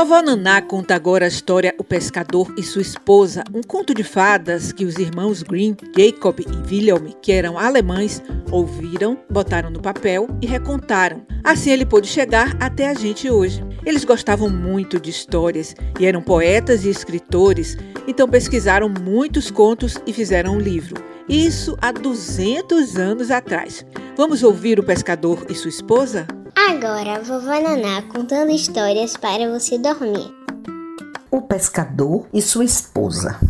Vovó Naná conta agora a história O Pescador e Sua Esposa, um conto de fadas que os irmãos Grimm, Jacob e Wilhelm, que eram alemães, ouviram, botaram no papel e recontaram. Assim ele pôde chegar até a gente hoje. Eles gostavam muito de histórias e eram poetas e escritores, então pesquisaram muitos contos e fizeram um livro. Isso há 200 anos atrás. Vamos ouvir O Pescador e Sua Esposa? Agora, vovó Naná contando histórias para você dormir. O pescador e sua esposa.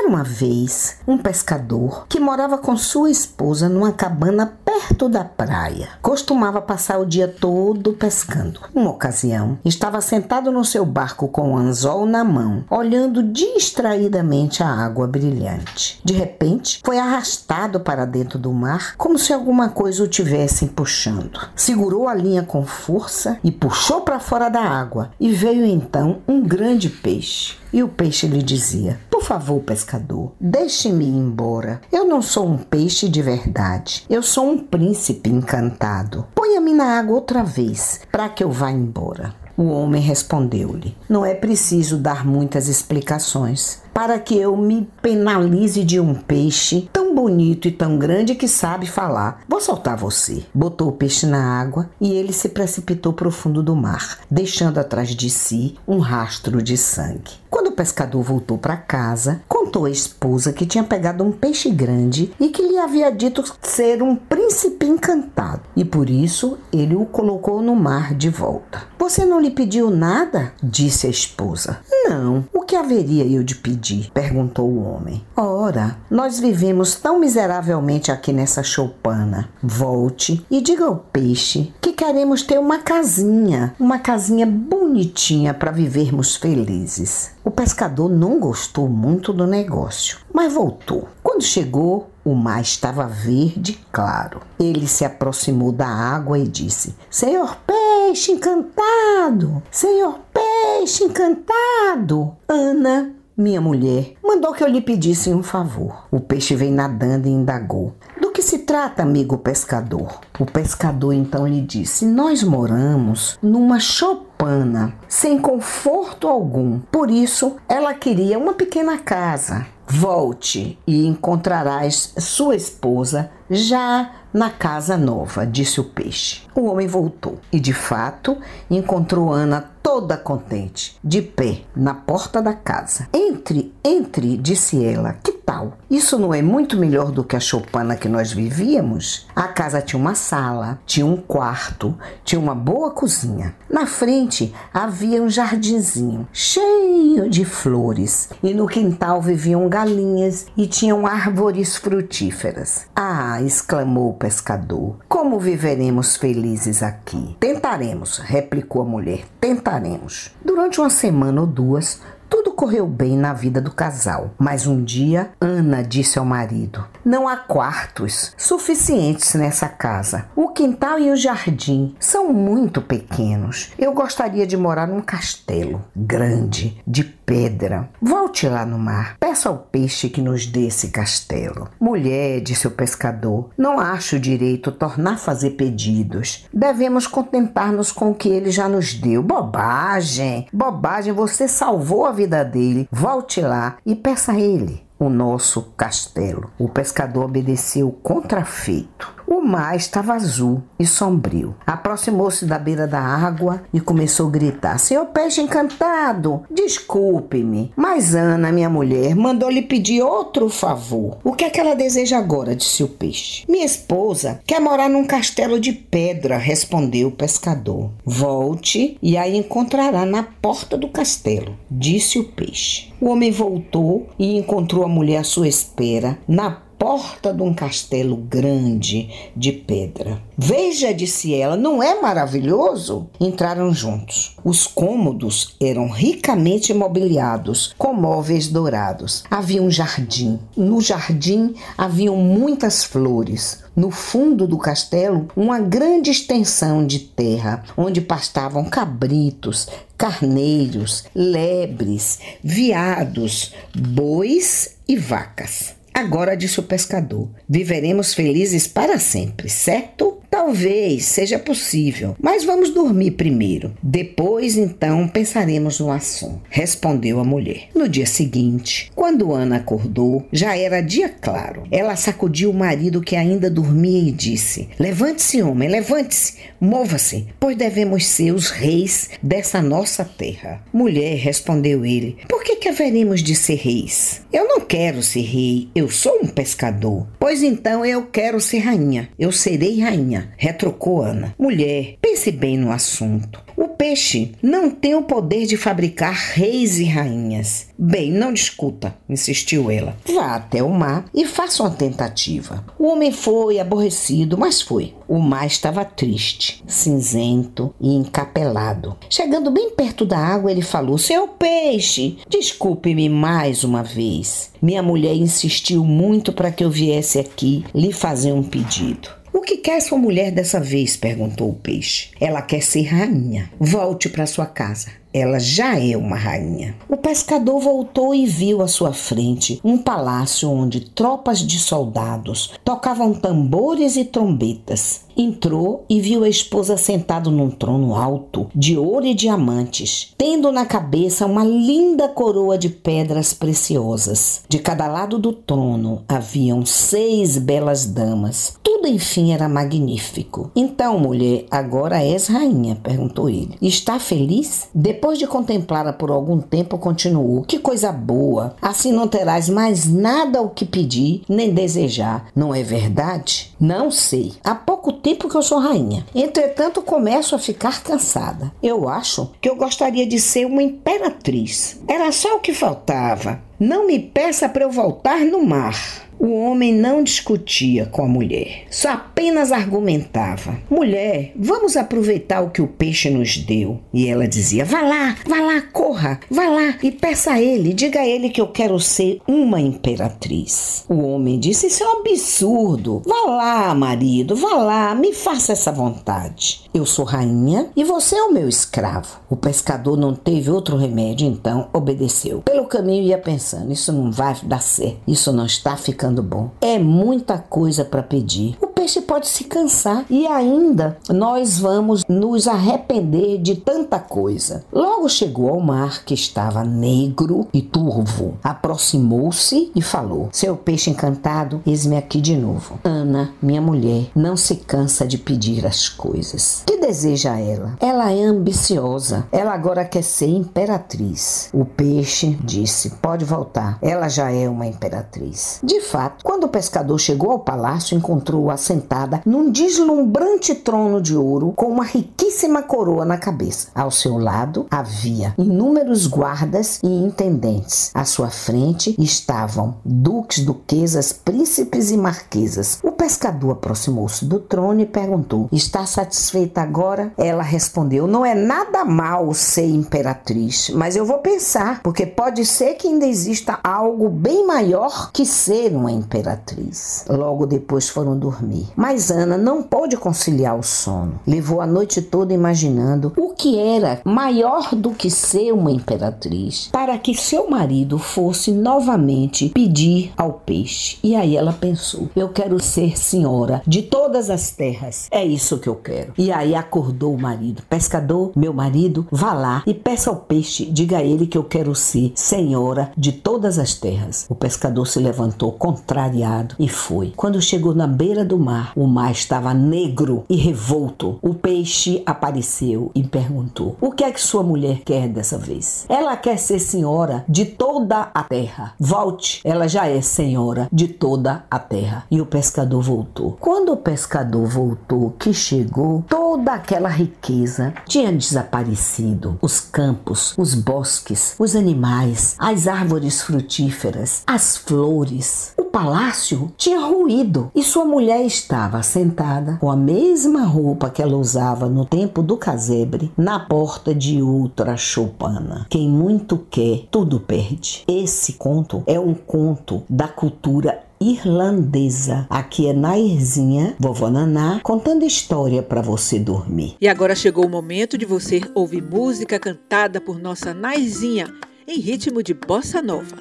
Era uma vez um pescador que morava com sua esposa numa cabana perto da praia. Costumava passar o dia todo pescando. Uma ocasião, estava sentado no seu barco com o um anzol na mão, olhando distraidamente a água brilhante. De repente, foi arrastado para dentro do mar como se alguma coisa o tivesse puxando. Segurou a linha com força e puxou para fora da água, e veio então um grande peixe. E o peixe lhe dizia: favor, pescador, deixe-me ir embora. Eu não sou um peixe de verdade. Eu sou um príncipe encantado. Ponha-me na água outra vez, para que eu vá embora. O homem respondeu-lhe: Não é preciso dar muitas explicações para que eu me penalize de um peixe tão bonito e tão grande que sabe falar. Vou soltar você. Botou o peixe na água e ele se precipitou para o fundo do mar, deixando atrás de si um rastro de sangue. Pescador voltou para casa, contou à esposa que tinha pegado um peixe grande e que lhe havia dito ser um príncipe encantado, e por isso ele o colocou no mar de volta. Você não lhe pediu nada? disse a esposa. Não, o que haveria eu de pedir? perguntou o homem. Ora, nós vivemos tão miseravelmente aqui nessa choupana. Volte e diga ao peixe que queremos ter uma casinha, uma casinha bonitinha para vivermos felizes. O pescador não gostou muito do negócio, mas voltou. Quando chegou, o mar estava verde claro. Ele se aproximou da água e disse: Senhor peixe encantado! Senhor peixe encantado! Ana, minha mulher, mandou que eu lhe pedisse um favor. O peixe veio nadando e indagou: que se trata, amigo pescador? O pescador então lhe disse: Nós moramos numa choupana, sem conforto algum. Por isso, ela queria uma pequena casa. Volte e encontrarás sua esposa já na casa nova, disse o peixe. O homem voltou e, de fato, encontrou Ana toda contente, de pé, na porta da casa. Entre, entre, disse ela, que tal? Isso não é muito melhor do que a choupana que nós vivíamos? A casa tinha uma sala, tinha um quarto, tinha uma boa cozinha. Na frente havia um jardinzinho cheio de flores e no quintal viviam galinhas e tinham árvores frutíferas. Ah, exclamou o pescador, como viveremos felizes aqui? Tentaremos, replicou a mulher, tentaremos. Durante uma semana ou duas, correu bem na vida do casal, mas um dia Ana disse ao marido: Não há quartos suficientes nessa casa. O quintal e o jardim são muito pequenos. Eu gostaria de morar num castelo grande, de pedra. Volte lá no mar. Peça ao peixe que nos dê esse castelo. Mulher, disse o pescador, não acho direito tornar a fazer pedidos. Devemos contentar-nos com o que ele já nos deu. Bobagem! Bobagem, você salvou a vida dele. Volte lá e peça a ele o nosso castelo. O pescador obedeceu contrafeito. O mar estava azul e sombrio. Aproximou-se da beira da água e começou a gritar: Senhor peixe encantado, desculpe-me. Mas Ana, minha mulher, mandou lhe pedir outro favor. O que é que ela deseja agora? disse o peixe. Minha esposa quer morar num castelo de pedra, respondeu o pescador. Volte e aí encontrará na porta do castelo, disse o peixe. O homem voltou e encontrou a mulher à sua espera na porta de um castelo grande de pedra. Veja, disse ela, não é maravilhoso? Entraram juntos. Os cômodos eram ricamente mobiliados com móveis dourados. Havia um jardim. No jardim haviam muitas flores. No fundo do castelo, uma grande extensão de terra, onde pastavam cabritos, carneiros, lebres, veados, bois e vacas. Agora, disse o pescador, viveremos felizes para sempre, certo? Talvez seja possível, mas vamos dormir primeiro. Depois, então, pensaremos no assunto, respondeu a mulher. No dia seguinte, quando Ana acordou, já era dia claro. Ela sacudiu o marido que ainda dormia e disse: Levante-se, homem, levante-se, mova-se, pois devemos ser os reis dessa nossa terra. Mulher, respondeu ele, por que, que haveremos de ser reis? Eu não quero ser rei, eu sou um pescador. Pois então eu quero ser rainha, eu serei rainha, retrucou Ana. Mulher, pense bem no assunto. O peixe não tem o poder de fabricar reis e rainhas. Bem, não discuta, insistiu ela. Vá até o mar e faça uma tentativa. O homem foi aborrecido, mas foi. O mar estava triste, cinzento e encapelado. Chegando bem perto da água, ele falou: Seu peixe, desculpe-me mais uma vez. Minha mulher insistiu muito para que eu viesse aqui lhe fazer um pedido. O que quer sua mulher dessa vez? perguntou o peixe. Ela quer ser rainha. Volte para sua casa. Ela já é uma rainha. O pescador voltou e viu à sua frente um palácio onde tropas de soldados tocavam tambores e trombetas. Entrou e viu a esposa sentada num trono alto, de ouro e diamantes, tendo na cabeça uma linda coroa de pedras preciosas. De cada lado do trono haviam seis belas damas. Tudo, enfim, era magnífico. Então, mulher, agora és rainha? perguntou ele. Está feliz? Depois de contemplá-la por algum tempo, continuou: Que coisa boa! Assim não terás mais nada o que pedir nem desejar, não é verdade? Não sei. Há pouco tempo que eu sou rainha. Entretanto, começo a ficar cansada. Eu acho que eu gostaria de ser uma imperatriz. Era só o que faltava. Não me peça para eu voltar no mar. O homem não discutia com a mulher, só apenas argumentava. Mulher, vamos aproveitar o que o peixe nos deu. E ela dizia: Vá lá, vá lá, corra, vá lá e peça a ele, diga a ele que eu quero ser uma imperatriz. O homem disse: Isso é um absurdo. Vá lá, marido, vá lá, me faça essa vontade. Eu sou rainha e você é o meu escravo. O pescador não teve outro remédio, então obedeceu. Pelo caminho ia pensando: Isso não vai dar certo, isso não está ficando bom. É muita coisa para pedir. O peixe pode se cansar e ainda nós vamos nos arrepender de tanta coisa. Logo chegou ao mar que estava negro e turvo. Aproximou-se e falou: Seu peixe encantado, eis-me aqui de novo. Ana, minha mulher, não se cansa de pedir as coisas. Que deseja ela? Ela é ambiciosa. Ela agora quer ser imperatriz. O peixe disse: Pode voltar. Ela já é uma imperatriz. De fato, quando o pescador chegou ao palácio, encontrou-a sentada num deslumbrante trono de ouro com uma riquíssima coroa na cabeça. Ao seu lado havia inúmeros guardas e intendentes. À sua frente estavam duques, duquesas, príncipes e marquesas. O pescador aproximou-se do trono e perguntou: Está satisfeita agora? Ela respondeu: Não é nada mal ser imperatriz, mas eu vou pensar, porque pode ser que ainda exista algo bem maior que ser uma imperatriz. Logo depois foram dormir. Mas Ana não pôde conciliar o sono. Levou a noite toda imaginando o que era maior do que ser uma imperatriz para que seu marido fosse novamente pedir ao peixe. E aí ela pensou: eu quero ser senhora de todas as terras. É isso que eu quero. E aí acordou o marido: pescador, meu marido, vá lá e peça ao peixe, diga a ele que eu quero ser senhora de todas as terras. O pescador se levantou contrariado e foi. Quando chegou na beira do mar, o mar estava negro e revolto. O peixe apareceu e perguntou: O que é que sua mulher quer dessa vez? Ela quer ser senhora de toda a terra. Volte, ela já é senhora de toda a terra. E o pescador voltou. Quando o pescador voltou, que chegou, toda aquela riqueza tinha desaparecido. Os campos, os bosques, os animais, as árvores frutíferas, as flores, o palácio tinha ruído e sua mulher estava sentada com a mesma roupa que ela usava no tempo do casebre na porta de outra choupana. Quem muito quer, tudo perde. Esse conto é um conto da cultura irlandesa. Aqui é Nairzinha, vovó Naná, contando história para você dormir. E agora chegou o momento de você ouvir música cantada por nossa Nairzinha em ritmo de bossa nova.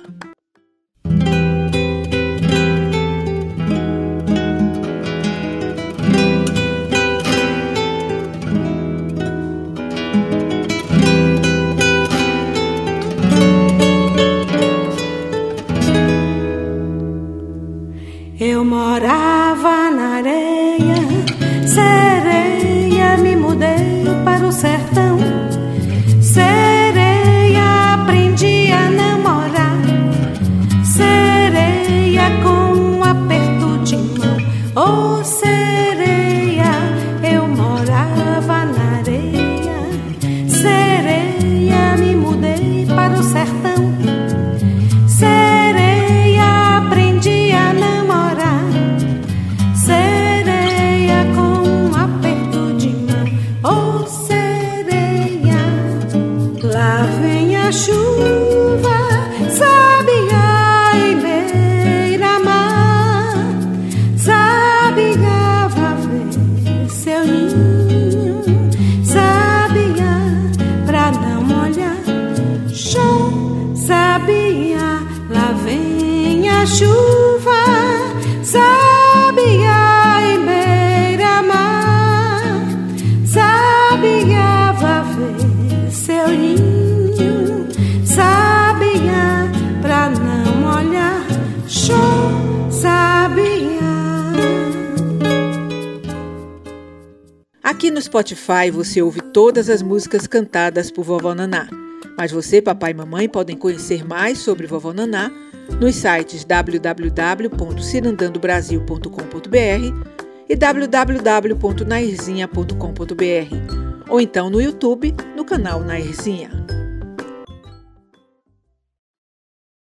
Oh, sereia, lá vem a chuva, sabia e beira-mar. Sabia, vá ver seu ninho. Sabia, pra não molhar chão. Sabia, lá vem a chuva. Aqui no Spotify você ouve todas as músicas cantadas por Vovó Naná. Mas você, papai e mamãe podem conhecer mais sobre Vovó Naná nos sites www.cirandandobrasil.com.br e www.nairzinha.com.br ou então no YouTube, no canal Nairzinha.